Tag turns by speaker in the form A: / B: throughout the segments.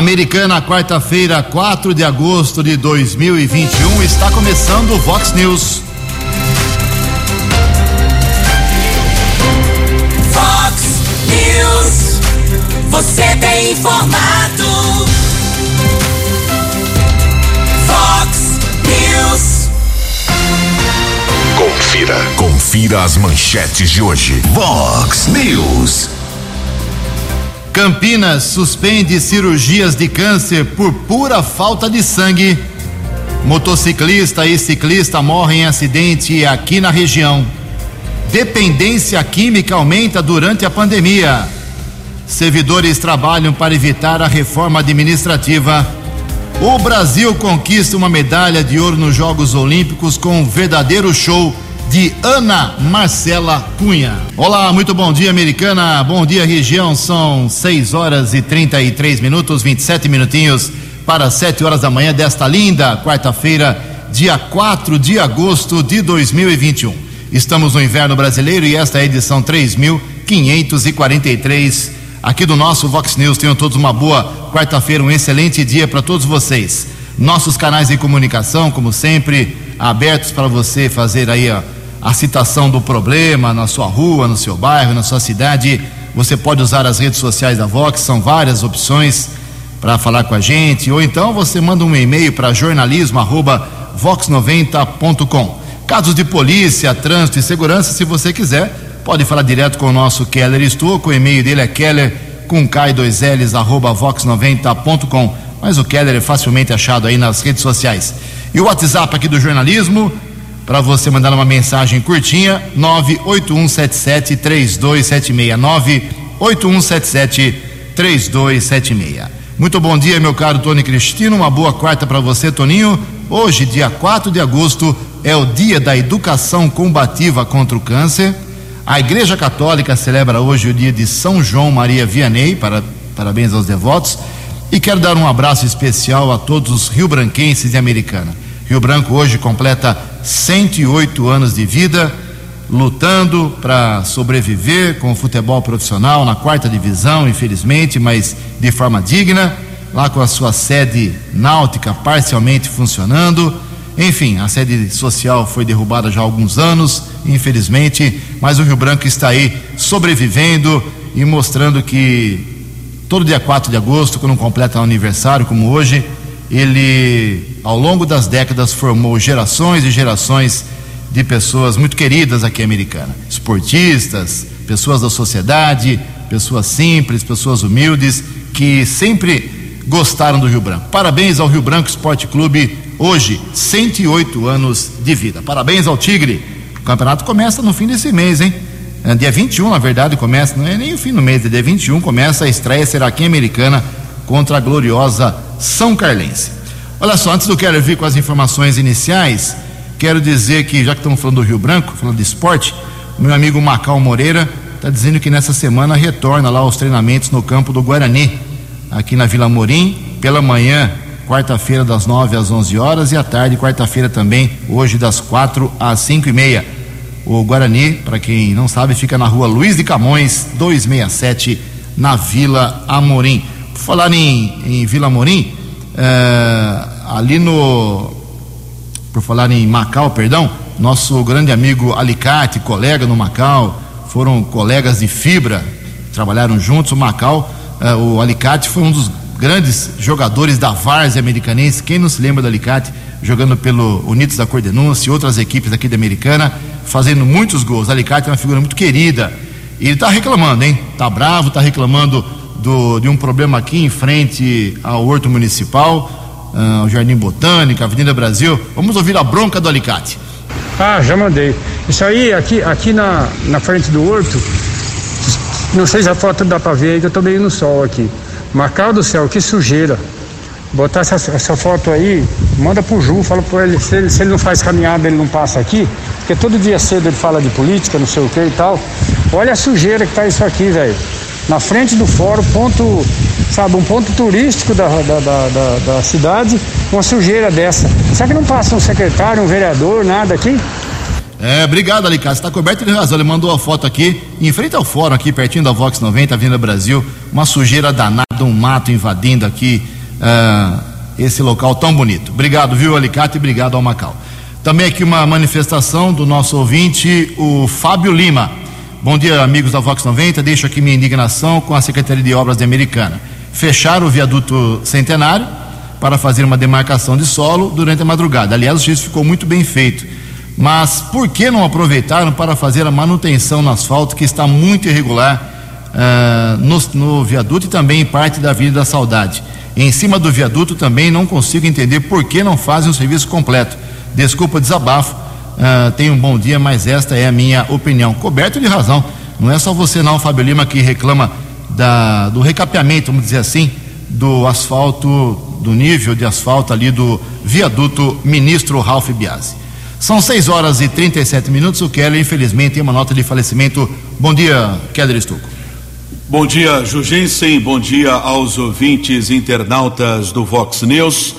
A: Americana, quarta-feira, 4 de agosto de 2021, está começando o Vox News.
B: Vox News. Você tem informado. Vox News.
C: Confira. Confira as manchetes de hoje. Vox News.
A: Campinas suspende cirurgias de câncer por pura falta de sangue. Motociclista e ciclista morrem em acidente aqui na região. Dependência química aumenta durante a pandemia. Servidores trabalham para evitar a reforma administrativa. O Brasil conquista uma medalha de ouro nos Jogos Olímpicos com um verdadeiro show de Ana Marcela Cunha. Olá, muito bom dia, americana. Bom dia, região. São 6 horas e 33 minutos, 27 minutinhos para 7 horas da manhã desta linda quarta-feira, dia 4 de agosto de 2021. Estamos no inverno brasileiro e esta é a edição 3543 aqui do nosso Vox News. Tenham todos uma boa quarta-feira, um excelente dia para todos vocês. Nossos canais de comunicação, como sempre, abertos para você fazer aí a, a citação do problema na sua rua, no seu bairro, na sua cidade. Você pode usar as redes sociais da Vox, são várias opções para falar com a gente, ou então você manda um e-mail para jornalismo@vox90.com. Casos de polícia, trânsito e segurança, se você quiser, pode falar direto com o nosso Keller Estouco, o e-mail dele é keller com k2ls arroba vox90.com. Mas o Keller é facilmente achado aí nas redes sociais. E o WhatsApp aqui do jornalismo, para você mandar uma mensagem curtinha, 98177 3276. 98177 3276. Muito bom dia, meu caro Tony Cristino. Uma boa quarta para você, Toninho. Hoje, dia 4 de agosto, é o dia da educação combativa contra o câncer. A Igreja Católica celebra hoje o dia de São João Maria Vianney, para, parabéns aos devotos. E quero dar um abraço especial a todos os rio-branquenses e americana. Rio Branco hoje completa 108 anos de vida, lutando para sobreviver com o futebol profissional na quarta divisão, infelizmente, mas de forma digna, lá com a sua sede náutica parcialmente funcionando. Enfim, a sede social foi derrubada já há alguns anos, infelizmente, mas o Rio Branco está aí sobrevivendo e mostrando que todo dia 4 de agosto, quando completa um aniversário como hoje, ele, ao longo das décadas, formou gerações e gerações de pessoas muito queridas aqui americana, esportistas, pessoas da sociedade, pessoas simples, pessoas humildes, que sempre gostaram do Rio Branco. Parabéns ao Rio Branco Esporte Clube, hoje, 108 anos de vida. Parabéns ao Tigre. O campeonato começa no fim desse mês, hein? É, dia 21, na verdade, começa, não é nem o fim do mês, é dia 21 começa a estreia, será aqui em Americana contra a gloriosa São Carlense. Olha só, antes do quero vir com as informações iniciais, quero dizer que, já que estamos falando do Rio Branco, falando de esporte, meu amigo Macau Moreira está dizendo que nessa semana retorna lá aos treinamentos no campo do Guarani, aqui na Vila Morim, pela manhã, quarta-feira, das 9 às 11 horas, e à tarde, quarta-feira também, hoje, das 4 às 5 e meia. O Guarani, para quem não sabe, fica na rua Luiz de Camões, 267, na Vila Amorim. Falar em, em Vila Amorim, é, ali no. Por falar em Macau, perdão, nosso grande amigo Alicate, colega no Macau, foram colegas de fibra, trabalharam juntos. O Macau, é, o Alicate foi um dos grandes jogadores da Várzea Americanense. Quem não se lembra do Alicate? Jogando pelo Unidos da Cordenúncia e outras equipes aqui da Americana fazendo muitos gols. Alicate é uma figura muito querida. E ele está reclamando, hein? Está bravo, está reclamando do, de um problema aqui em frente ao Horto Municipal, uh, o Jardim Botânico, Avenida Brasil. Vamos ouvir a bronca do Alicate.
D: Ah, já mandei. Isso aí, aqui, aqui na, na frente do horto, não sei se a foto dá para ver aí, que eu tô meio no sol aqui. Macau do céu, que sujeira. Botar essa, essa foto aí, manda pro Ju, fala pra ele se, ele, se ele não faz caminhada, ele não passa aqui, porque todo dia cedo ele fala de política, não sei o que e tal. Olha a sujeira que tá isso aqui, velho. Na frente do fórum, ponto, sabe, um ponto turístico da, da, da, da, da cidade, uma sujeira dessa. Será que não passa um secretário, um vereador, nada aqui?
A: É, obrigado, Alicate. Está coberto de razão. Ele mandou a foto aqui, em frente ao fórum, aqui pertinho da Vox 90, Avenida Brasil. Uma sujeira danada, um mato invadindo aqui uh, esse local tão bonito. Obrigado, viu, Alicate? Obrigado ao Macau. Também aqui uma manifestação do nosso ouvinte, o Fábio Lima. Bom dia, amigos da Vox 90. Deixo aqui minha indignação com a Secretaria de Obras de Americana. Fecharam o viaduto centenário para fazer uma demarcação de solo durante a madrugada. Aliás, o serviço ficou muito bem feito. Mas por que não aproveitaram para fazer a manutenção no asfalto, que está muito irregular uh, no, no viaduto e também em parte da Avenida da Saudade? Em cima do viaduto também não consigo entender por que não fazem o serviço completo. Desculpa o desabafo, uh, tenha um bom dia, mas esta é a minha opinião. Coberto de razão. Não é só você não, Fábio Lima, que reclama da, do recapeamento, vamos dizer assim, do asfalto, do nível de asfalto ali do viaduto Ministro Ralph Biasi. São 6 horas e 37 minutos. O Keller, infelizmente, tem uma nota de falecimento. Bom dia, Keller Estuco.
E: Bom dia, Jugensen. Bom dia aos ouvintes internautas do Vox News.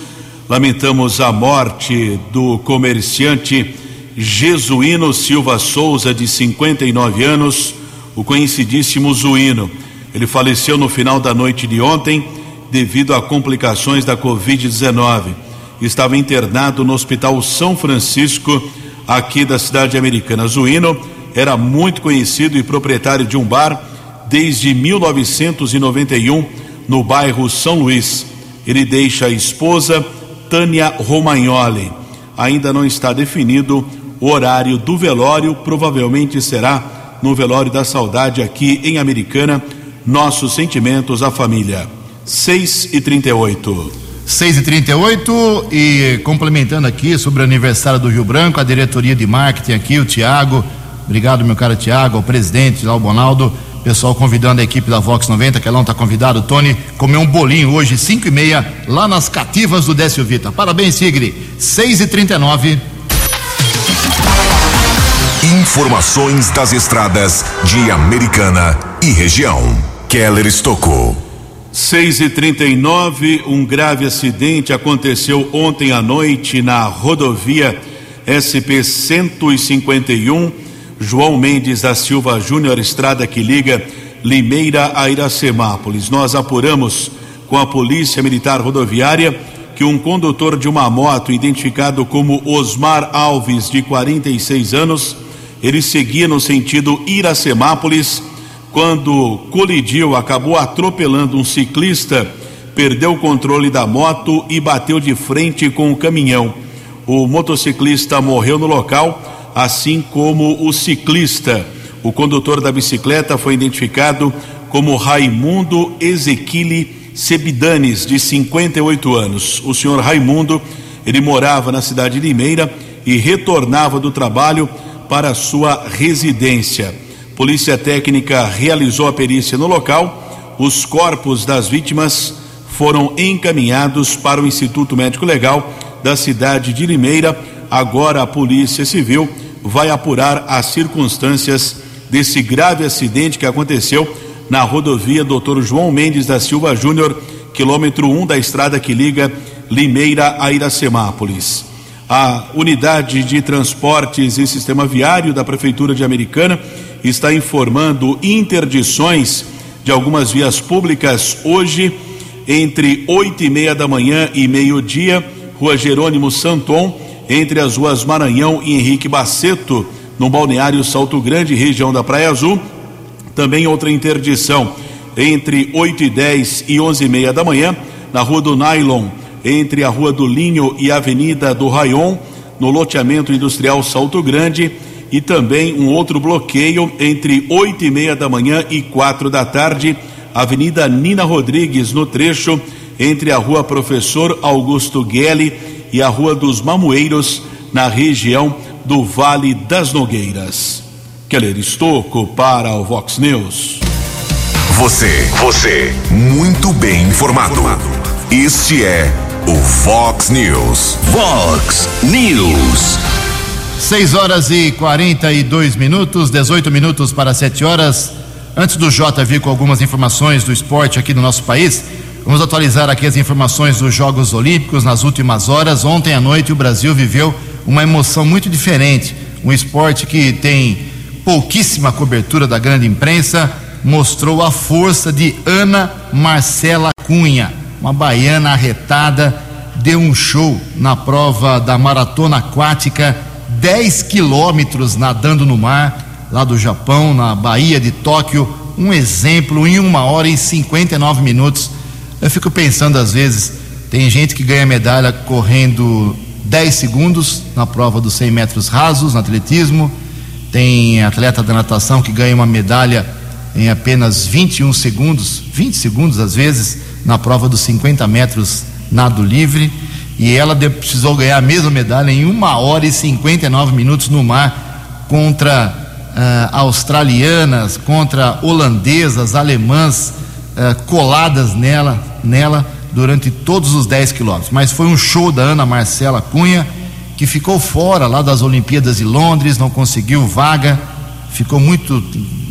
E: Lamentamos a morte do comerciante Jesuíno Silva Souza, de 59 anos, o conhecidíssimo Zuíno. Ele faleceu no final da noite de ontem devido a complicações da Covid-19 estava internado no Hospital São Francisco, aqui da cidade americana. Zuíno era muito conhecido e proprietário de um bar desde 1991 no bairro São Luís. Ele deixa a esposa Tânia Romagnoli. Ainda não está definido o horário do velório, provavelmente será no velório da saudade aqui em Americana. Nossos sentimentos à família. 6 e 38
A: 6 e 38 e complementando aqui sobre o aniversário do Rio Branco, a diretoria de marketing aqui, o Tiago. Obrigado, meu cara Tiago, o presidente lá, o Bonaldo. Pessoal convidando a equipe da Vox 90, que ela não está convidado, Tony, comer um bolinho hoje, 5 e meia, lá nas cativas do Décio Vita. Parabéns, Sigri. 6 e 39
C: Informações das estradas de Americana e região. Keller Estocou.
E: 6 e 39 um grave acidente aconteceu ontem à noite na rodovia SP 151, João Mendes da Silva Júnior, estrada que liga Limeira a Iracemápolis. Nós apuramos com a Polícia Militar Rodoviária que um condutor de uma moto, identificado como Osmar Alves, de 46 anos, ele seguia no sentido Iracemápolis quando colidiu, acabou atropelando um ciclista, perdeu o controle da moto e bateu de frente com o caminhão. O motociclista morreu no local, assim como o ciclista. O condutor da bicicleta foi identificado como Raimundo Ezequili Sebidanes, de 58 anos. O senhor Raimundo, ele morava na cidade de Limeira e retornava do trabalho para sua residência. Polícia Técnica realizou a perícia no local. Os corpos das vítimas foram encaminhados para o Instituto Médico Legal da cidade de Limeira. Agora a Polícia Civil vai apurar as circunstâncias desse grave acidente que aconteceu na rodovia Dr. João Mendes da Silva Júnior, quilômetro 1 um da estrada que liga Limeira a Iracemápolis. A unidade de transportes e sistema viário da Prefeitura de Americana está informando interdições de algumas vias públicas hoje, entre oito e meia da manhã e meio-dia, Rua Jerônimo Santon, entre as ruas Maranhão e Henrique Baceto, no balneário Salto Grande, região da Praia Azul. Também outra interdição entre 8 e 10 e 11 e meia da manhã, na Rua do Nylon, entre a Rua do Linho e a Avenida do Rayon, no loteamento industrial Salto Grande e também um outro bloqueio entre oito e meia da manhã e quatro da tarde, Avenida Nina Rodrigues, no trecho entre a Rua Professor Augusto Guelli e a Rua dos Mamoeiros, na região do Vale das Nogueiras. Keller Estocco para o Vox News.
C: Você, você, muito bem informado. Este é o Vox News.
B: Vox News.
A: 6 horas e 42 minutos, 18 minutos para 7 horas. Antes do Jota vir com algumas informações do esporte aqui no nosso país, vamos atualizar aqui as informações dos Jogos Olímpicos nas últimas horas. Ontem à noite o Brasil viveu uma emoção muito diferente. um esporte que tem pouquíssima cobertura da grande imprensa, mostrou a força de Ana Marcela Cunha, uma baiana arretada, deu um show na prova da maratona aquática, 10 quilômetros nadando no mar, lá do Japão, na Baía de Tóquio, um exemplo em uma hora e 59 minutos. Eu fico pensando às vezes, tem gente que ganha medalha correndo 10 segundos na prova dos 100 metros rasos, no atletismo, tem atleta da natação que ganha uma medalha em apenas 21 segundos, 20 segundos às vezes, na prova dos 50 metros nado livre. E ela precisou ganhar a mesma medalha em 1 hora e 59 minutos no mar contra uh, australianas, contra holandesas, alemãs, uh, coladas nela, nela durante todos os 10 quilômetros. Mas foi um show da Ana Marcela Cunha que ficou fora lá das Olimpíadas de Londres, não conseguiu vaga, ficou muito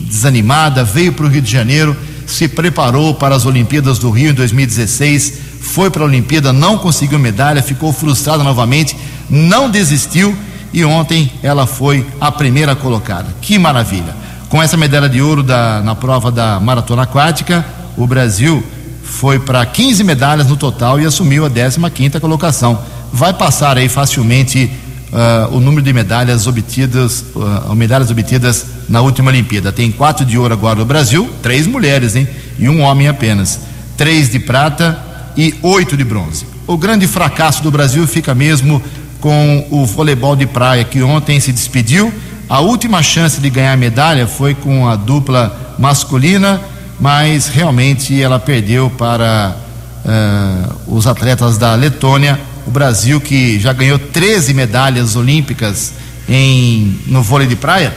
A: desanimada, veio para o Rio de Janeiro, se preparou para as Olimpíadas do Rio em 2016, foi para a Olimpíada, não conseguiu medalha, ficou frustrada novamente, não desistiu e ontem ela foi a primeira colocada. Que maravilha! Com essa medalha de ouro da, na prova da maratona aquática, o Brasil foi para 15 medalhas no total e assumiu a 15 colocação vai passar aí facilmente uh, o número de medalhas obtidas, uh, medalhas obtidas na última Olimpíada. Tem quatro de ouro agora no Brasil, três mulheres, hein? E um homem apenas. Três de prata e oito de bronze. O grande fracasso do Brasil fica mesmo com o voleibol de praia, que ontem se despediu. A última chance de ganhar medalha foi com a dupla masculina, mas realmente ela perdeu para uh, os atletas da Letônia o Brasil, que já ganhou 13 medalhas olímpicas em, no vôlei de praia,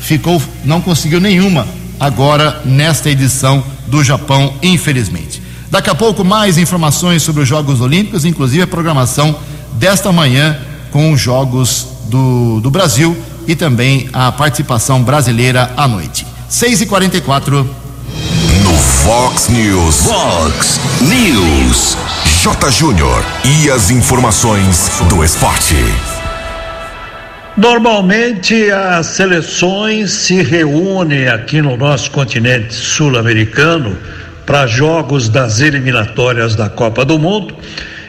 A: ficou, não conseguiu nenhuma agora nesta edição do Japão, infelizmente. Daqui a pouco, mais informações sobre os Jogos Olímpicos, inclusive a programação desta manhã com os Jogos do, do Brasil e também a participação brasileira à noite. 6 e 44
C: No Fox News. Fox News. Júnior e as informações do esporte.
F: Normalmente as seleções se reúnem aqui no nosso continente sul-americano para jogos das eliminatórias da Copa do Mundo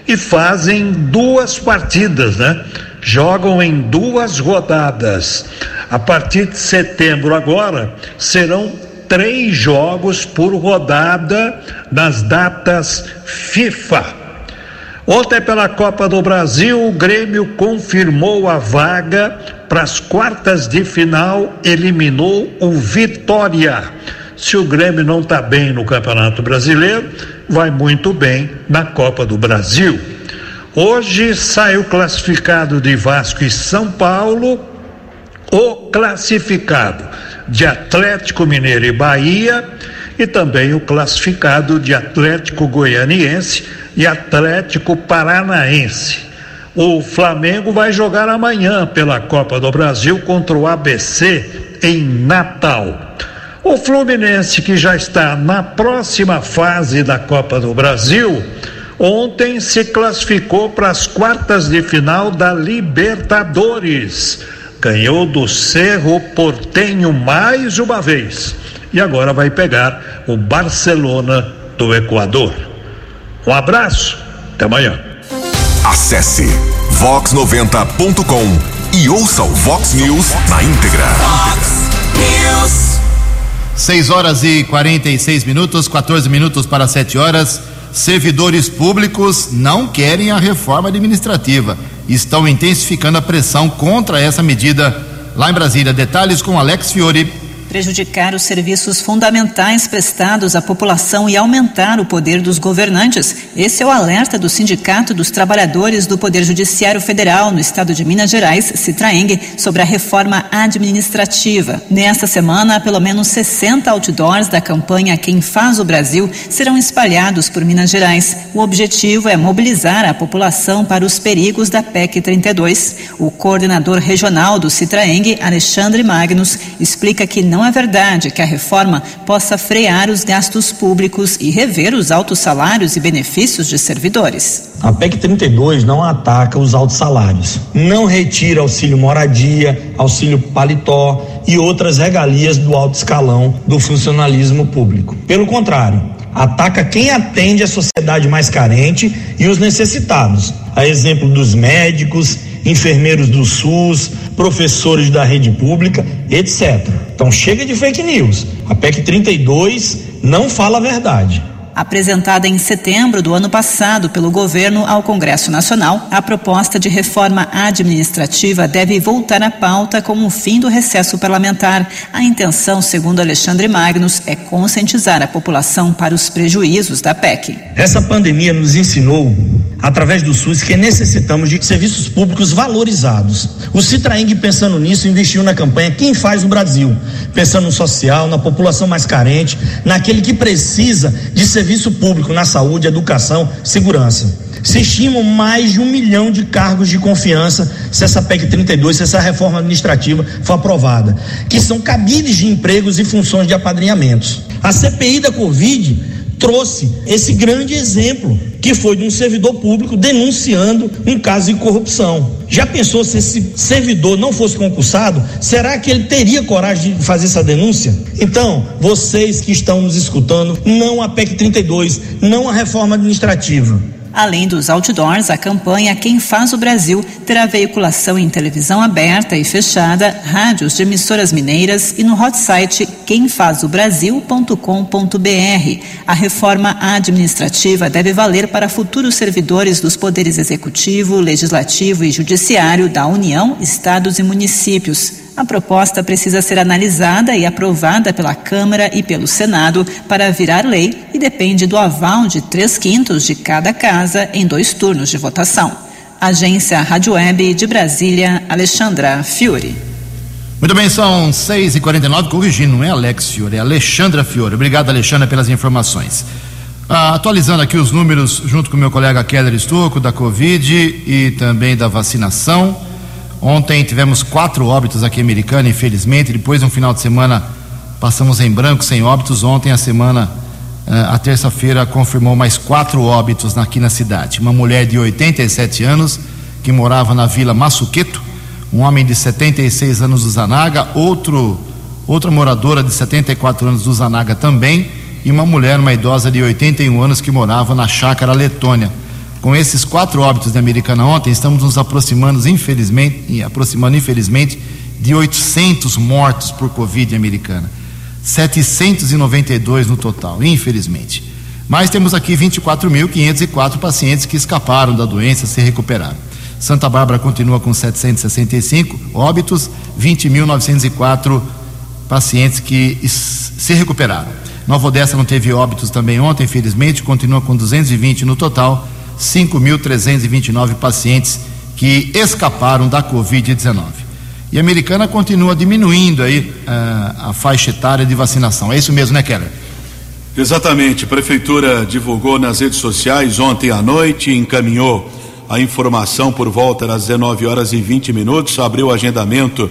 F: e fazem duas partidas, né? Jogam em duas rodadas. A partir de setembro agora serão três jogos por rodada nas datas FIFA. Ontem, pela Copa do Brasil, o Grêmio confirmou a vaga para as quartas de final, eliminou o Vitória. Se o Grêmio não está bem no Campeonato Brasileiro, vai muito bem na Copa do Brasil. Hoje saiu classificado de Vasco e São Paulo, o classificado de Atlético Mineiro e Bahia e também o classificado de Atlético Goianiense e Atlético Paranaense. O Flamengo vai jogar amanhã pela Copa do Brasil contra o ABC em Natal. O Fluminense, que já está na próxima fase da Copa do Brasil, ontem se classificou para as quartas de final da Libertadores. Ganhou do Cerro Portenho mais uma vez e agora vai pegar o Barcelona do Equador. Um abraço, até amanhã.
C: Acesse vox90.com e ouça o Vox News na íntegra. Vox
A: News. 6 horas e 46 minutos, 14 minutos para 7 horas. Servidores públicos não querem a reforma administrativa. Estão intensificando a pressão contra essa medida. Lá em Brasília, detalhes com Alex Fiore
G: prejudicar os serviços fundamentais prestados à população e aumentar o poder dos governantes. Esse é o alerta do Sindicato dos Trabalhadores do Poder Judiciário Federal no estado de Minas Gerais, Citraeng, sobre a reforma administrativa. Nesta semana, pelo menos 60 outdoors da campanha Quem Faz o Brasil serão espalhados por Minas Gerais. O objetivo é mobilizar a população para os perigos da PEC 32. O coordenador regional do Citraeng, Alexandre Magnus, explica que não não é verdade que a reforma possa frear os gastos públicos e rever os altos salários e benefícios de servidores.
H: A PEC 32 não ataca os altos salários, não retira auxílio moradia, auxílio paletó e outras regalias do alto escalão do funcionalismo público. Pelo contrário, ataca quem atende a sociedade mais carente e os necessitados, a exemplo dos médicos, enfermeiros do SUS, professores da rede pública, etc. Então chega de fake news. A PEC 32 não fala a verdade.
G: Apresentada em setembro do ano passado pelo governo ao Congresso Nacional, a proposta de reforma administrativa deve voltar à pauta com o fim do recesso parlamentar. A intenção, segundo Alexandre Magnus, é conscientizar a população para os prejuízos da PEC.
H: Essa pandemia nos ensinou, através do SUS, que necessitamos de serviços públicos valorizados. O Citraeng, pensando nisso, investiu na campanha Quem faz o Brasil, pensando no social, na população mais carente, naquele que precisa de serviço público na saúde, educação, segurança. Se estimam mais de um milhão de cargos de confiança se essa PEC 32, se essa reforma administrativa for aprovada, que são cabides de empregos e funções de apadrinhamentos. A CPI da Covid trouxe esse grande exemplo, que foi de um servidor público denunciando um caso de corrupção. Já pensou se esse servidor não fosse concursado? Será que ele teria coragem de fazer essa denúncia? Então, vocês que estão nos escutando, não a PEC 32, não a reforma administrativa
G: Além dos outdoors, a campanha Quem Faz o Brasil terá veiculação em televisão aberta e fechada, rádios de emissoras mineiras e no hot site quemfazobrasil.com.br. A reforma administrativa deve valer para futuros servidores dos poderes executivo, legislativo e judiciário da União, estados e municípios. A proposta precisa ser analisada e aprovada pela Câmara e pelo Senado para virar lei e depende do aval de três quintos de cada casa em dois turnos de votação. Agência Rádio Web de Brasília, Alexandra Fiore.
A: Muito bem, são 6h49, corrigindo, não é Alex Fiore, é Alexandra Fiore. Obrigado, Alexandra, pelas informações. Ah, atualizando aqui os números, junto com meu colega Keller Estocco, da Covid e também da vacinação. Ontem tivemos quatro óbitos aqui em Americana, infelizmente. Depois de um final de semana passamos em branco, sem óbitos. Ontem a semana, eh, a terça-feira, confirmou mais quatro óbitos aqui na cidade. Uma mulher de 87 anos que morava na Vila Massuqueto, um homem de 76 anos do Zanaga, outro outra moradora de 74 anos do Zanaga também, e uma mulher, uma idosa de 81 anos que morava na Chácara Letônia com esses quatro óbitos da Americana ontem, estamos nos aproximando, infelizmente, aproximando, infelizmente, de 800 mortos por Covid americana. 792 no total, infelizmente. Mas temos aqui 24.504 pacientes que escaparam da doença, se recuperaram. Santa Bárbara continua com 765 óbitos, 20.904 pacientes que se recuperaram. Nova Odessa não teve óbitos também ontem, infelizmente, continua com 220 no total 5.329 pacientes que escaparam da Covid-19. E a americana continua diminuindo aí uh, a faixa etária de vacinação. É isso mesmo, né, Keller?
E: Exatamente. A prefeitura divulgou nas redes sociais ontem à noite, encaminhou a informação por volta das 19 horas e 20 minutos, abriu o agendamento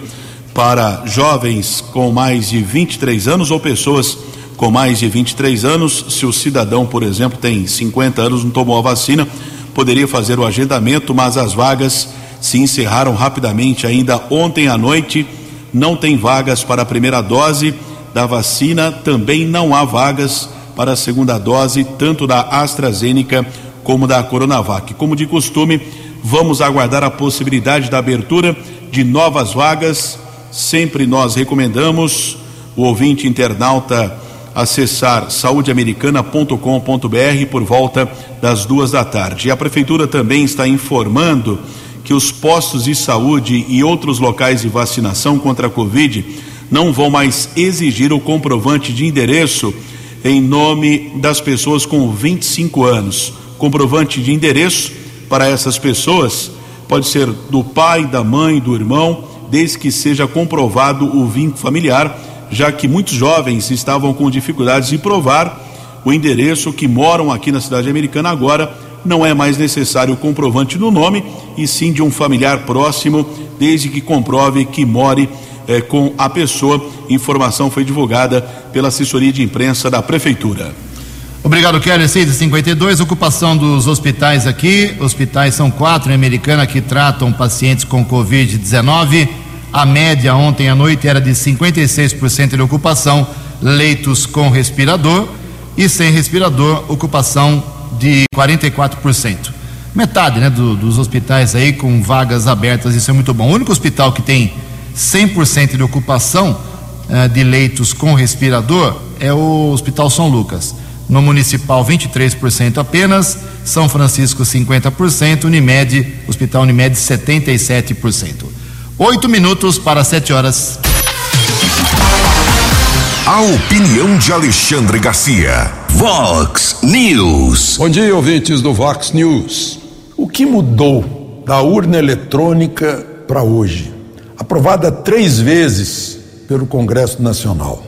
E: para jovens com mais de 23 anos ou pessoas com mais de 23 anos. Se o cidadão, por exemplo, tem 50 anos, não tomou a vacina, poderia fazer o agendamento, mas as vagas se encerraram rapidamente ainda ontem à noite. Não tem vagas para a primeira dose da vacina, também não há vagas para a segunda dose, tanto da AstraZeneca como da Coronavac. Como de costume, vamos aguardar a possibilidade da abertura de novas vagas. Sempre nós recomendamos o ouvinte internauta acessar saudeamericana.com.br por volta das duas da tarde. E a prefeitura também está informando que os postos de saúde e outros locais de vacinação contra a Covid não vão mais exigir o comprovante de endereço em nome das pessoas com 25 anos. Comprovante de endereço para essas pessoas pode ser do pai, da mãe, do irmão, desde que seja comprovado o vínculo familiar já que muitos jovens estavam com dificuldades de provar o endereço que moram aqui na cidade americana. Agora não é mais necessário o comprovante no nome, e sim de um familiar próximo, desde que comprove que more eh, com a pessoa. Informação foi divulgada pela assessoria de imprensa da Prefeitura.
A: Obrigado, Kelly. 652, ocupação dos hospitais aqui. Hospitais são quatro em Americana que tratam pacientes com Covid-19. A média ontem à noite era de 56% de ocupação, leitos com respirador e sem respirador, ocupação de 44%. Metade né, do, dos hospitais aí com vagas abertas, isso é muito bom. O único hospital que tem 100% de ocupação uh, de leitos com respirador é o Hospital São Lucas. No Municipal, 23% apenas, São Francisco, 50%, Unimed, Hospital Unimed, 77%. Oito minutos para sete horas.
C: A opinião de Alexandre Garcia.
B: Vox News.
I: Bom dia, ouvintes do Vox News. O que mudou da urna eletrônica para hoje? Aprovada três vezes pelo Congresso Nacional.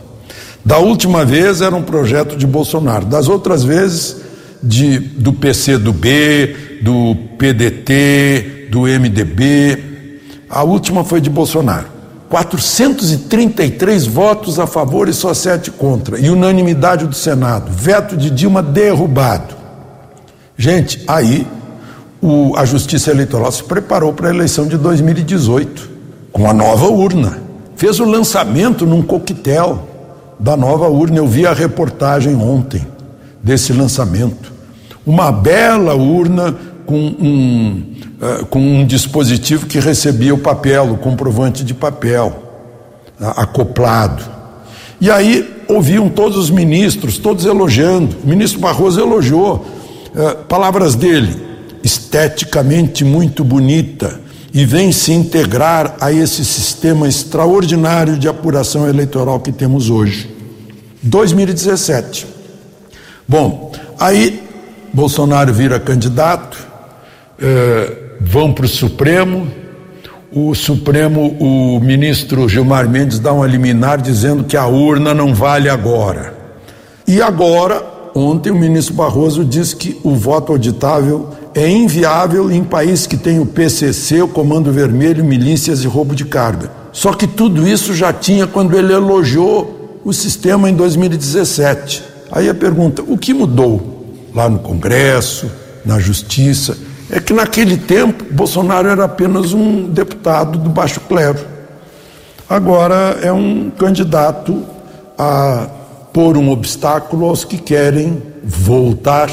I: Da última vez era um projeto de Bolsonaro, das outras vezes de, do PC do B, do PDT, do MDB. A última foi de Bolsonaro. 433 votos a favor e só sete contra. E unanimidade do Senado. Veto de Dilma derrubado. Gente, aí o, a Justiça Eleitoral se preparou para a eleição de 2018 com a nova urna. Fez o lançamento num coquetel da nova urna. Eu vi a reportagem ontem desse lançamento. Uma bela urna com um, uh, com um dispositivo que recebia o papel, o comprovante de papel, uh, acoplado. E aí ouviam todos os ministros, todos elogiando. O ministro Barroso elogiou. Uh, palavras dele, esteticamente muito bonita, e vem se integrar a esse sistema extraordinário de apuração eleitoral que temos hoje. 2017. Bom, aí Bolsonaro vira candidato, eh, vão para o Supremo. O Supremo, o ministro Gilmar Mendes dá um liminar dizendo que a urna não vale agora. E agora, ontem, o ministro Barroso disse que o voto auditável é inviável em país que tem o PCC, o Comando Vermelho, milícias e roubo de carga. Só que tudo isso já tinha quando ele elogiou o sistema em 2017. Aí a pergunta: o que mudou lá no Congresso, na Justiça? é que naquele tempo Bolsonaro era apenas um deputado do baixo clero. Agora é um candidato a pôr um obstáculo aos que querem voltar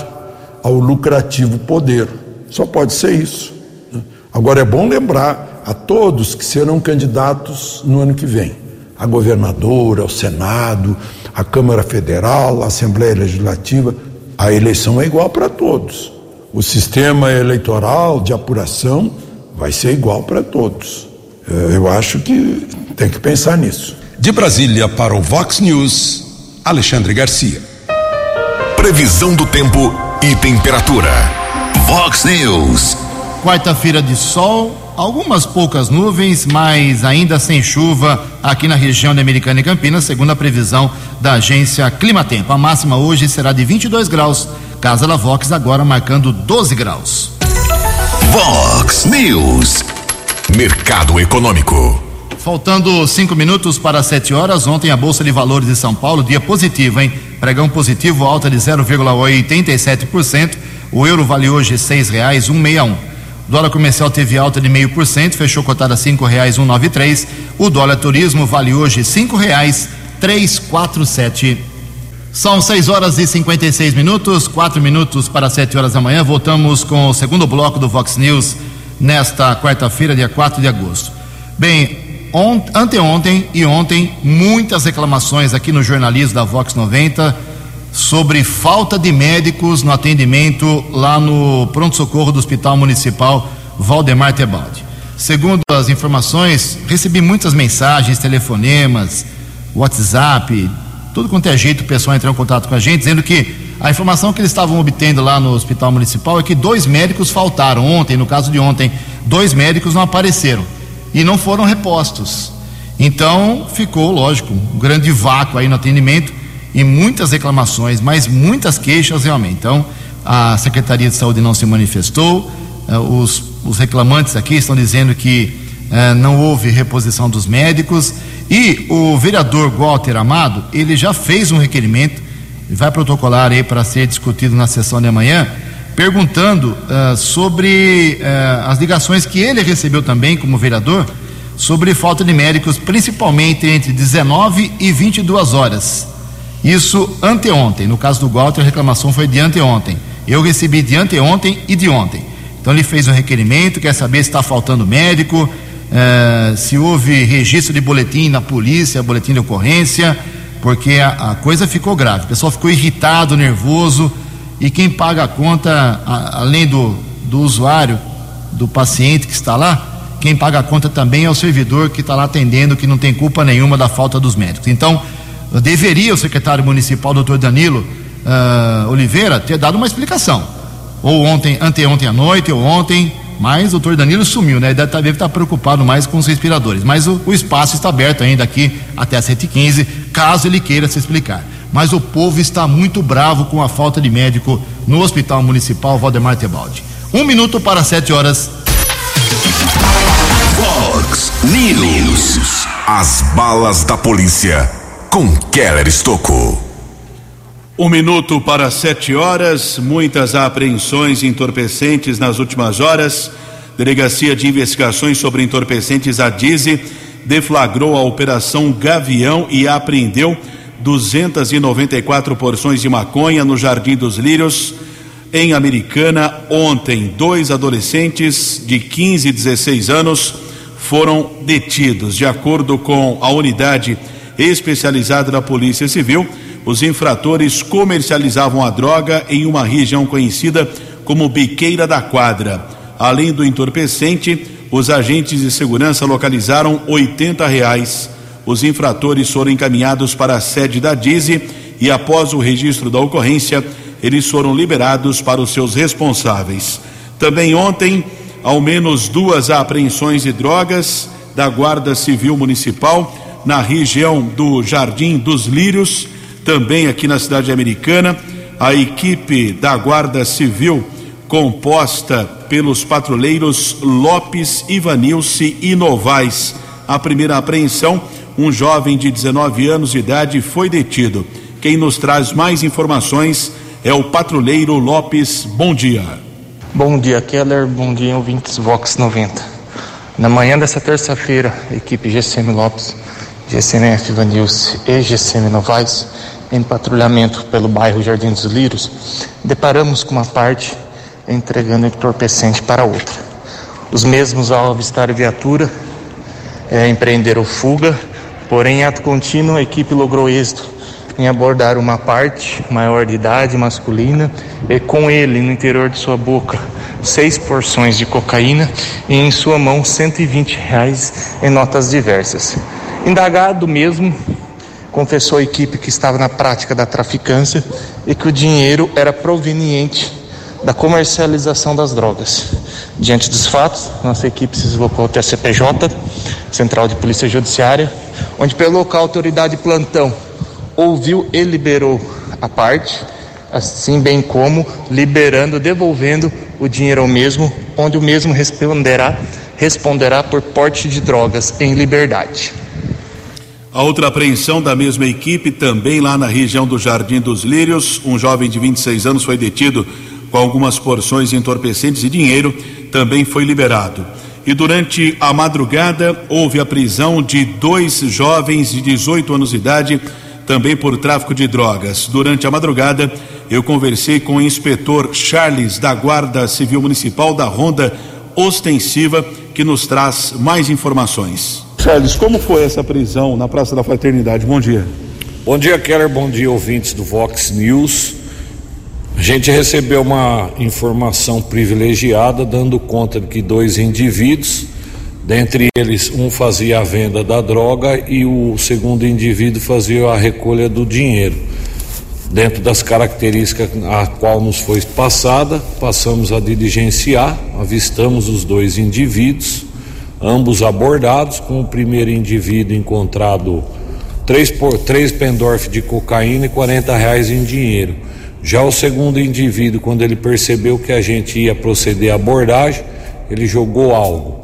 I: ao lucrativo poder. Só pode ser isso. Né? Agora é bom lembrar a todos que serão candidatos no ano que vem: a governadora, ao Senado, a Câmara Federal, a Assembleia Legislativa. A eleição é igual para todos o sistema eleitoral de apuração vai ser igual para todos. É, eu acho que tem que pensar nisso.
J: De Brasília para o Vox News, Alexandre Garcia.
C: Previsão do tempo e temperatura.
B: Vox News.
A: Quarta-feira de sol, algumas poucas nuvens, mas ainda sem chuva aqui na região de Americana e Campinas, segundo a previsão da agência Climatempo. A máxima hoje será de 22 graus Casa da Vox agora marcando 12 graus.
B: Vox News.
C: Mercado Econômico.
A: Faltando cinco minutos para sete horas, ontem a Bolsa de Valores de São Paulo, dia positivo, hein? Pregão positivo, alta de 0,87%. O euro vale hoje seis reais um meia um. Dólar comercial teve alta de meio por cento, fechou cotada cinco reais um nove três. O dólar turismo vale hoje cinco reais três quatro sete. São 6 horas e 56 minutos, 4 minutos para 7 horas da manhã. Voltamos com o segundo bloco do Vox News nesta quarta-feira, dia 4 de agosto. Bem, ont, anteontem e ontem, muitas reclamações aqui no jornalismo da Vox 90 sobre falta de médicos no atendimento lá no pronto-socorro do Hospital Municipal Valdemar Tebaldi. Segundo as informações, recebi muitas mensagens, telefonemas, WhatsApp, tudo quanto é jeito o pessoal entrou em contato com a gente, dizendo que a informação que eles estavam obtendo lá no hospital municipal é que dois médicos faltaram ontem, no caso de ontem, dois médicos não apareceram e não foram repostos. Então ficou, lógico, um grande vácuo aí no atendimento e muitas reclamações, mas muitas queixas realmente. Então a Secretaria de Saúde não se manifestou, eh, os, os reclamantes aqui estão dizendo que eh, não houve reposição dos médicos e o vereador Walter Amado, ele já fez um requerimento, vai protocolar aí para ser discutido na sessão de amanhã, perguntando uh, sobre as ligações que ele recebeu também como vereador sobre falta de médicos, principalmente entre 19 e 22 horas. Isso anteontem. No caso do Walter, a reclamação foi de anteontem. Eu recebi de anteontem e de ontem. Então ele fez um requerimento, quer saber se está faltando médico, uh, se houve registro de boletim na polícia, boletim de ocorrência, porque a, a coisa ficou grave. O pessoal ficou irritado, nervoso e quem paga a conta, a, além do, do usuário, do paciente que está lá, quem paga a conta também é o servidor que está lá atendendo, que não tem culpa nenhuma da falta dos médicos. Então, deveria o secretário municipal, doutor Danilo uh, Oliveira, ter dado uma explicação. Ou ontem, anteontem à noite, ou ontem, mas o doutor Danilo sumiu, né? Deve estar, deve estar preocupado mais com os respiradores. Mas o, o espaço está aberto ainda aqui até as 7h15, caso ele queira se explicar mas o povo está muito bravo com a falta de médico no Hospital Municipal Valdemar Tebaldi. Um minuto para sete horas.
B: Fox News.
C: As balas da polícia com Keller Estocou.
E: Um minuto para sete horas, muitas apreensões entorpecentes nas últimas horas. Delegacia de Investigações sobre Entorpecentes, a DIZE, deflagrou a Operação Gavião e apreendeu 294 porções de maconha no Jardim dos Lírios, em Americana. Ontem, dois adolescentes de 15 e 16 anos foram detidos. De acordo com a unidade especializada da Polícia Civil, os infratores comercializavam a droga em uma região conhecida como Biqueira da Quadra. Além do entorpecente, os agentes de segurança localizaram 80 reais os infratores foram encaminhados para a sede da DIZE e, após o registro da ocorrência, eles foram liberados para os seus responsáveis. Também ontem, ao menos duas apreensões de drogas da Guarda Civil Municipal na região do Jardim dos Lírios, também aqui na cidade americana. A equipe da Guarda Civil, composta pelos patrulheiros Lopes, Ivanilce e Novaes. A primeira apreensão um jovem de 19 anos de idade foi detido. Quem nos traz mais informações é o patrulheiro Lopes. Bom dia.
K: Bom dia, Keller. Bom dia, ouvintes Vox 90. Na manhã dessa terça-feira, equipe GCM Lopes, GCMF Vanils e GCM Novaes, em patrulhamento pelo bairro Jardim dos Lírios, deparamos com uma parte entregando entorpecente para outra. Os mesmos, ao avistar a viatura, é, empreenderam fuga Porém, em ato contínuo, a equipe logrou êxito em abordar uma parte maior de idade masculina e com ele no interior de sua boca seis porções de cocaína e em sua mão 120 reais em notas diversas. Indagado mesmo, confessou à equipe que estava na prática da traficância e que o dinheiro era proveniente da comercialização das drogas. Diante dos fatos, nossa equipe se deslocou até a CPJ, Central de Polícia Judiciária, onde pelo a autoridade plantão ouviu e liberou a parte, assim bem como liberando, devolvendo o dinheiro ao mesmo, onde o mesmo responderá responderá por porte de drogas em liberdade.
E: A outra apreensão da mesma equipe, também lá na região do Jardim dos Lírios, um jovem de 26 anos foi detido com algumas porções entorpecentes e dinheiro, também foi liberado. E durante a madrugada houve a prisão de dois jovens de 18 anos de idade, também por tráfico de drogas. Durante a madrugada, eu conversei com o inspetor Charles da Guarda Civil Municipal da Ronda Ostensiva, que nos traz mais informações. Charles, como foi essa prisão na Praça da Fraternidade? Bom dia.
L: Bom dia, Keller. Bom dia, ouvintes do Vox News. A gente recebeu uma informação privilegiada dando conta de que dois indivíduos, dentre eles um fazia a venda da droga e o segundo indivíduo fazia a recolha do dinheiro. Dentro das características a qual nos foi passada, passamos a diligenciar, avistamos os dois indivíduos, ambos abordados, com o primeiro indivíduo encontrado três, por, três pendorf de cocaína e 40 reais em dinheiro já o segundo indivíduo, quando ele percebeu que a gente ia proceder à abordagem, ele jogou algo.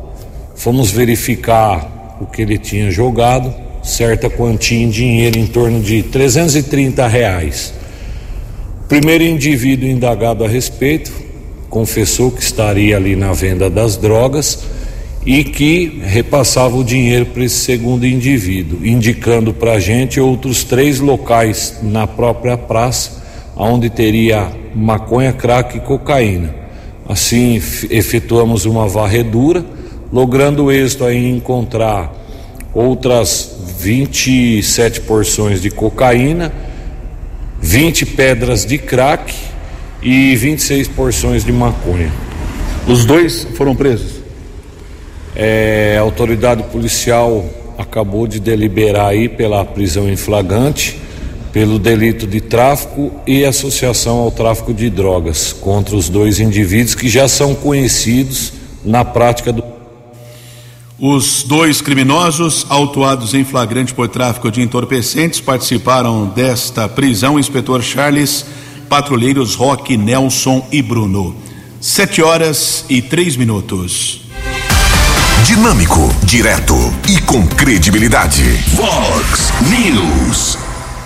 L: fomos verificar o que ele tinha jogado, certa quantia em dinheiro em torno de 330 reais. Primeiro indivíduo indagado a respeito confessou que estaria ali na venda das drogas e que repassava o dinheiro para esse segundo indivíduo, indicando para a gente outros três locais na própria praça, onde teria maconha, crack e cocaína. Assim, efetuamos uma varredura, logrando êxito em encontrar outras 27 porções de cocaína, 20 pedras de crack e 26 porções de maconha.
E: Os dois foram presos?
L: É, a autoridade policial acabou de deliberar aí pela prisão em flagrante, pelo delito de tráfico e associação ao tráfico de drogas contra os dois indivíduos que já são conhecidos na prática do
E: os dois criminosos, autuados em flagrante por tráfico de entorpecentes, participaram desta prisão: inspetor Charles, patrulheiros Roque, Nelson e Bruno. Sete horas e três minutos.
C: Dinâmico, direto e com credibilidade. Vox News.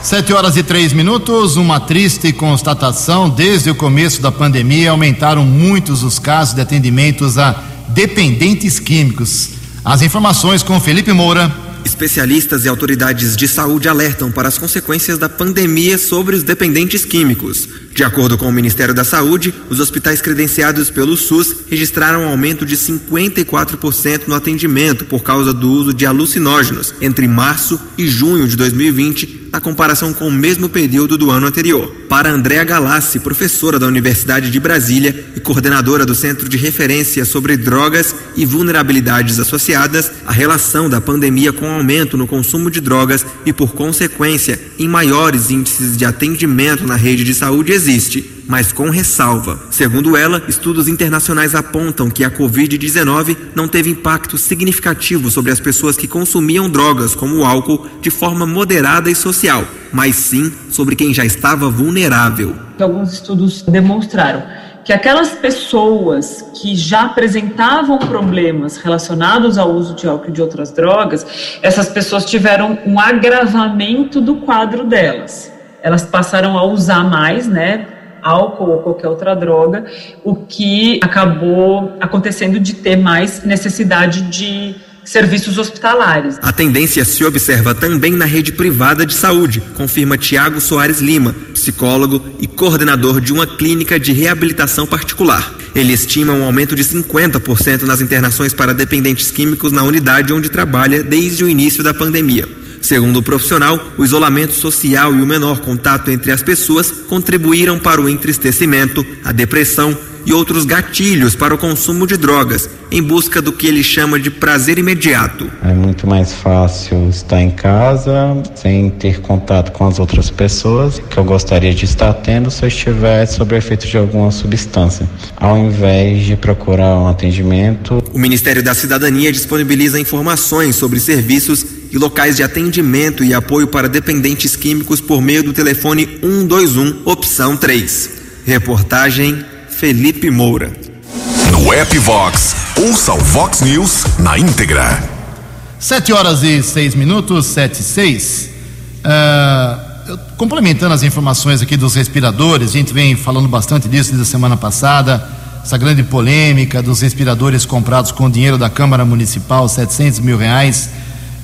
A: Sete horas e três minutos. Uma triste constatação: desde o começo da pandemia, aumentaram muitos os casos de atendimentos a dependentes químicos. As informações com Felipe Moura.
M: Especialistas e autoridades de saúde alertam para as consequências da pandemia sobre os dependentes químicos. De acordo com o Ministério da Saúde, os hospitais credenciados pelo SUS registraram um aumento de 54% no atendimento por causa do uso de alucinógenos entre março e junho de 2020 na comparação com o mesmo período do ano anterior. Para Andréa Galassi, professora da Universidade de Brasília e coordenadora do Centro de Referência sobre Drogas e Vulnerabilidades Associadas, a relação da pandemia com o aumento no consumo de drogas e, por consequência, em maiores índices de atendimento na rede de saúde existe mas com ressalva. Segundo ela, estudos internacionais apontam que a Covid-19 não teve impacto significativo sobre as pessoas que consumiam drogas, como o álcool, de forma moderada e social, mas sim sobre quem já estava vulnerável.
N: Alguns estudos demonstraram que aquelas pessoas que já apresentavam problemas relacionados ao uso de álcool e de outras drogas, essas pessoas tiveram um agravamento do quadro delas. Elas passaram a usar mais, né? álcool ou qualquer outra droga, o que acabou acontecendo de ter mais necessidade de serviços hospitalares.
M: A tendência se observa também na rede privada de saúde, confirma Tiago Soares Lima, psicólogo e coordenador de uma clínica de reabilitação particular. Ele estima um aumento de 50% nas internações para dependentes químicos na unidade onde trabalha desde o início da pandemia. Segundo o profissional, o isolamento social e o menor contato entre as pessoas contribuíram para o entristecimento, a depressão e outros gatilhos para o consumo de drogas, em busca do que ele chama de prazer imediato.
O: É muito mais fácil estar em casa sem ter contato com as outras pessoas que eu gostaria de estar tendo se eu estivesse sob efeito de alguma substância, ao invés de procurar um atendimento.
M: O Ministério da Cidadania disponibiliza informações sobre serviços e locais de atendimento e apoio para dependentes químicos por meio do telefone 121, opção 3. Reportagem Felipe Moura.
C: No app Vox, ouça o Vox News na íntegra.
A: Sete horas e seis minutos, sete e seis. Uh, complementando as informações aqui dos respiradores, a gente vem falando bastante disso desde a semana passada, essa grande polêmica dos respiradores comprados com dinheiro da Câmara Municipal, 700 mil reais,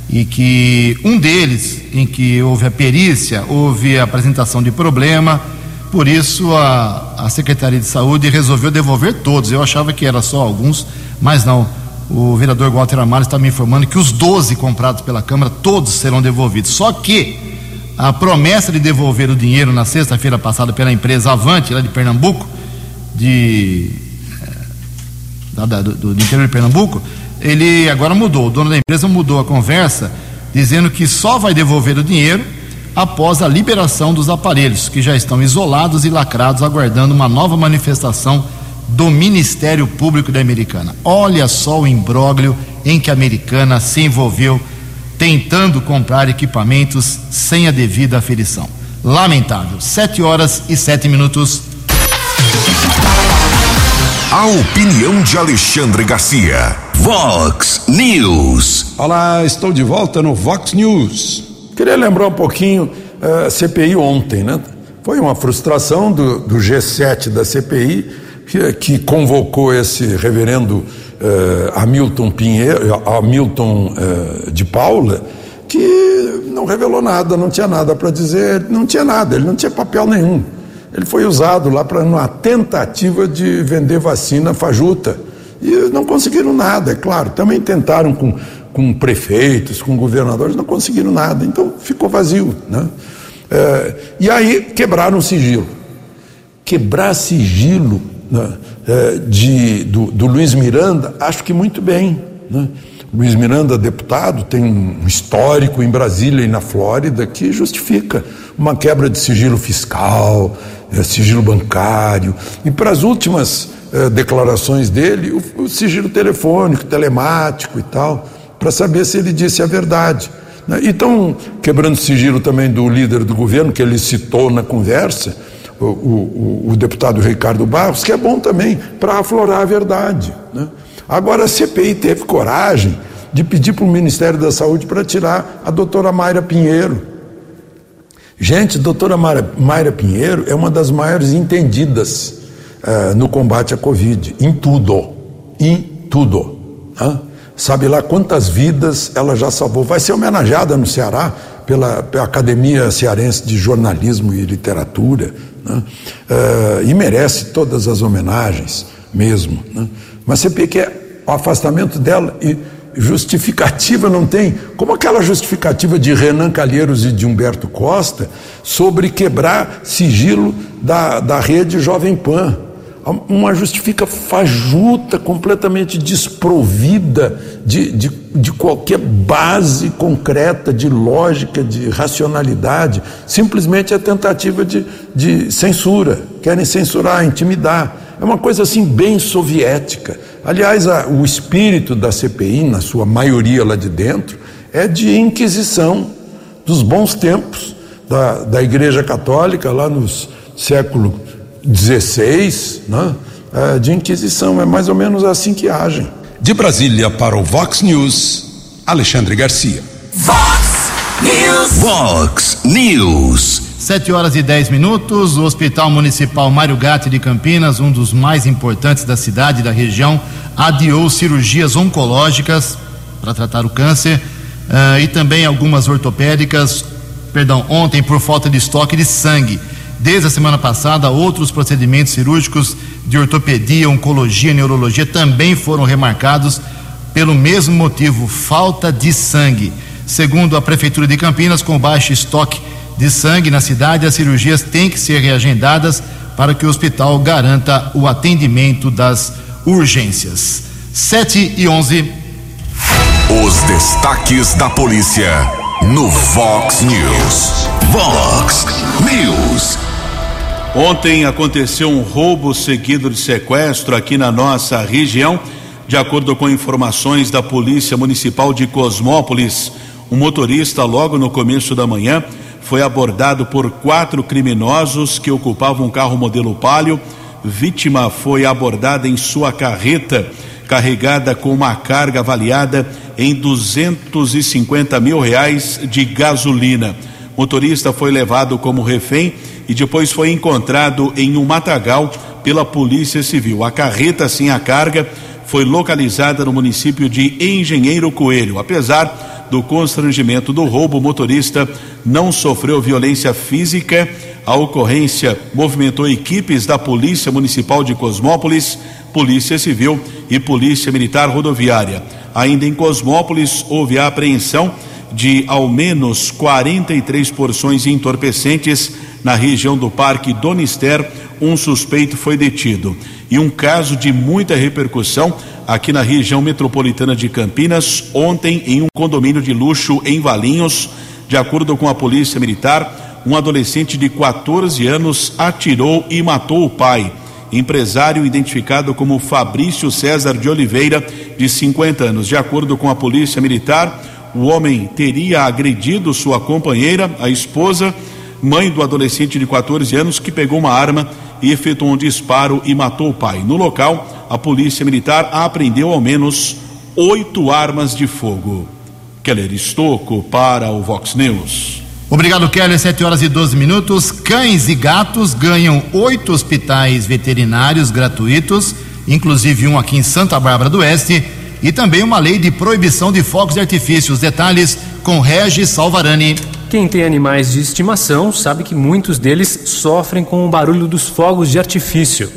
A: e que um deles, em que houve a perícia, houve a apresentação de problema, por isso, a, a Secretaria de Saúde resolveu devolver todos. Eu achava que era só alguns, mas não. O vereador Walter Amaro está me informando que os 12 comprados pela Câmara, todos serão devolvidos. Só que a promessa de devolver o dinheiro na sexta-feira passada pela empresa Avante, lá de Pernambuco, de, é, da, do, do interior de Pernambuco, ele agora mudou. O dono da empresa mudou a conversa, dizendo que só vai devolver o dinheiro após a liberação dos aparelhos, que já estão isolados e lacrados, aguardando uma nova manifestação do Ministério Público da Americana. Olha só o imbróglio em que a Americana se envolveu tentando comprar equipamentos sem a devida aferição. Lamentável. Sete horas e sete minutos.
C: A opinião de Alexandre Garcia. Vox News.
J: Olá, estou de volta no Vox News.
I: Queria lembrar um pouquinho a uh, CPI ontem, né? Foi uma frustração do, do G7 da CPI que, que, convocou esse reverendo uh, Hamilton Pinheiro, Hamilton uh, de Paula, que não revelou nada, não tinha nada para dizer, não tinha nada, ele não tinha papel nenhum. Ele foi usado lá para uma tentativa de vender vacina fajuta. E não conseguiram nada, é claro. Também tentaram com, com prefeitos, com governadores, não conseguiram nada. Então ficou vazio. Né? É, e aí quebraram o sigilo. Quebrar sigilo né, é, de, do, do, Luiz Miranda, acho que muito bem. Né? Luiz Miranda, deputado, tem um histórico em Brasília e na Flórida que justifica uma quebra de sigilo fiscal, é, sigilo bancário. E para as últimas é, declarações dele, o, o, sigilo telefônico, telemático e tal, para saber se ele disse a verdade. Né? E estão quebrando sigilo também do líder do governo, que ele citou na conversa, o, o, o deputado Ricardo Barros, que é bom também para aflorar a verdade. Né? Agora a CPI teve coragem de pedir para o Ministério da Saúde para tirar a doutora Mayra Pinheiro. Gente, doutora Mayra, Mayra Pinheiro é uma das maiores entendidas uh, no combate à Covid, em tudo, em tudo. Né? Sabe lá quantas vidas ela já salvou. Vai ser homenageada no Ceará pela, pela Academia Cearense de Jornalismo e Literatura, né? uh, e merece todas as homenagens mesmo. Né? Mas você vê que é o afastamento dela e justificativa não tem, como aquela justificativa de Renan Calheiros e de Humberto Costa sobre quebrar sigilo da, da rede Jovem Pan. Uma justifica fajuta, completamente desprovida de, de, de qualquer base concreta, de lógica, de racionalidade. Simplesmente a tentativa de, de censura. Querem censurar, intimidar. É uma coisa assim bem soviética. Aliás, a, o espírito da CPI, na sua maioria lá de dentro, é de inquisição dos bons tempos da, da Igreja Católica, lá nos século XVI, né? É, de inquisição. É mais ou menos assim que agem.
J: De Brasília para o Vox News, Alexandre Garcia.
C: Vox News. Vox News.
A: 7 horas e 10 minutos. O Hospital Municipal Mário Gatti de Campinas, um dos mais importantes da cidade e da região, adiou cirurgias oncológicas para tratar o câncer uh, e também algumas ortopédicas, perdão, ontem por falta de estoque de sangue. Desde a semana passada, outros procedimentos cirúrgicos de ortopedia, oncologia neurologia também foram remarcados pelo mesmo motivo, falta de sangue. Segundo a Prefeitura de Campinas, com baixo estoque de sangue na cidade, as cirurgias têm que ser reagendadas para que o hospital garanta o atendimento das urgências. 7 e 11.
C: Os destaques da polícia no Vox News. Vox News.
E: Ontem aconteceu um roubo seguido de sequestro aqui na nossa região. De acordo com informações da Polícia Municipal de Cosmópolis, um motorista, logo no começo da manhã, foi abordado por quatro criminosos que ocupavam um carro modelo Palio. Vítima foi abordada em sua carreta, carregada com uma carga avaliada em 250 mil reais de gasolina. O motorista foi levado como refém e depois foi encontrado em um matagal pela Polícia Civil. A carreta sem a carga foi localizada no município de Engenheiro Coelho. Apesar do constrangimento do roubo, o motorista não sofreu violência física. A ocorrência movimentou equipes da Polícia Municipal de Cosmópolis, Polícia Civil e Polícia Militar Rodoviária. Ainda em Cosmópolis, houve a apreensão de ao menos 43 porções entorpecentes na região do Parque Donister. Um suspeito foi detido. E um caso de muita repercussão aqui na região metropolitana de Campinas, ontem em um condomínio de luxo em Valinhos. De acordo com a Polícia Militar, um adolescente de 14 anos atirou e matou o pai. Empresário identificado como Fabrício César de Oliveira, de 50 anos. De acordo com a Polícia Militar, o homem teria agredido sua companheira, a esposa, mãe do adolescente de 14 anos, que pegou uma arma e efetuou um disparo e matou o pai. No local, a polícia militar apreendeu ao menos oito armas de fogo. Keller Estocco para o Vox News.
A: Obrigado, Keller. 7 horas e 12 minutos. Cães e gatos ganham oito hospitais veterinários gratuitos, inclusive um aqui em Santa Bárbara do Oeste, e também uma lei de proibição de fogos de artifício. Os detalhes com Regis Salvarani.
P: Quem tem animais de estimação sabe que muitos deles sofrem com o barulho dos fogos de artifício.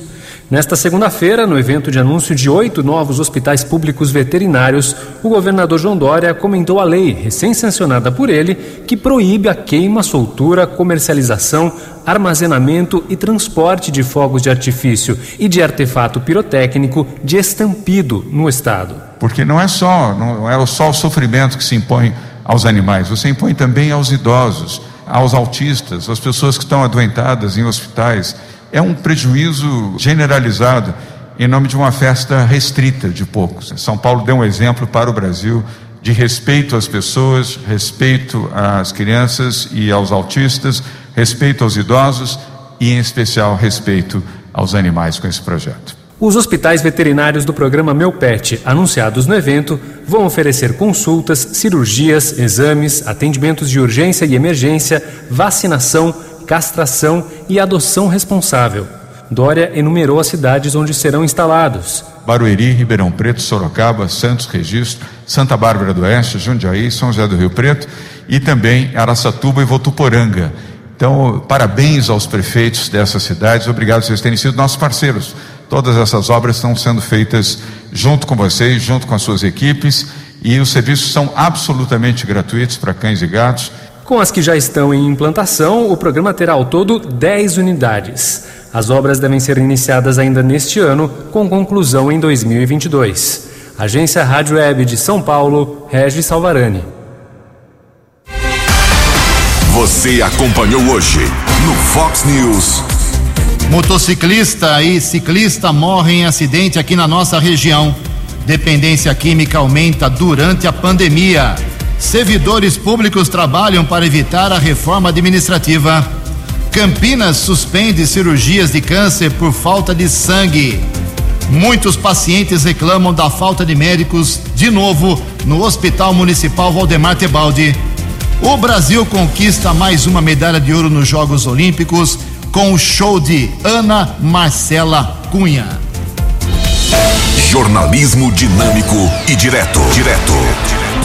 P: Nesta segunda-feira, no evento de anúncio de oito novos hospitais públicos veterinários, o governador João Dória comentou a lei, recém-sancionada por ele, que proíbe a queima, soltura, comercialização, armazenamento e transporte de fogos de artifício e de artefato pirotécnico de estampido no estado.
Q: Porque não é só, não é só o sofrimento que se impõe aos animais, você impõe também aos idosos, aos autistas, às pessoas que estão adoentadas em hospitais é um prejuízo generalizado em nome de uma festa restrita de poucos. São Paulo deu um exemplo para o Brasil de respeito às pessoas, respeito às crianças e aos autistas, respeito aos idosos e, em especial, respeito aos animais com esse projeto.
P: Os hospitais veterinários do programa Meu Pet, anunciados no evento, vão oferecer consultas, cirurgias, exames, atendimentos de urgência e emergência, vacinação castração e adoção responsável. Dória enumerou as cidades onde serão instalados.
Q: Barueri, Ribeirão Preto, Sorocaba, Santos Registro, Santa Bárbara do Oeste, Jundiaí, São José do Rio Preto e também Araçatuba e Votuporanga. Então, parabéns aos prefeitos dessas cidades, obrigado por vocês terem sido nossos parceiros. Todas essas obras estão sendo feitas junto com vocês, junto com as suas equipes, e os serviços são absolutamente gratuitos para cães e gatos.
P: Com as que já estão em implantação, o programa terá ao todo 10 unidades. As obras devem ser iniciadas ainda neste ano, com conclusão em 2022. Agência Rádio Web de São Paulo, Regis Salvarani.
C: Você acompanhou hoje no Fox News.
A: Motociclista e ciclista morrem em acidente aqui na nossa região. Dependência química aumenta durante a pandemia. Servidores públicos trabalham para evitar a reforma administrativa. Campinas suspende cirurgias de câncer por falta de sangue. Muitos pacientes reclamam da falta de médicos, de novo, no Hospital Municipal Valdemar Tebaldi. O Brasil conquista mais uma medalha de ouro nos Jogos Olímpicos com o show de Ana Marcela Cunha.
C: Jornalismo dinâmico e direto. Direto.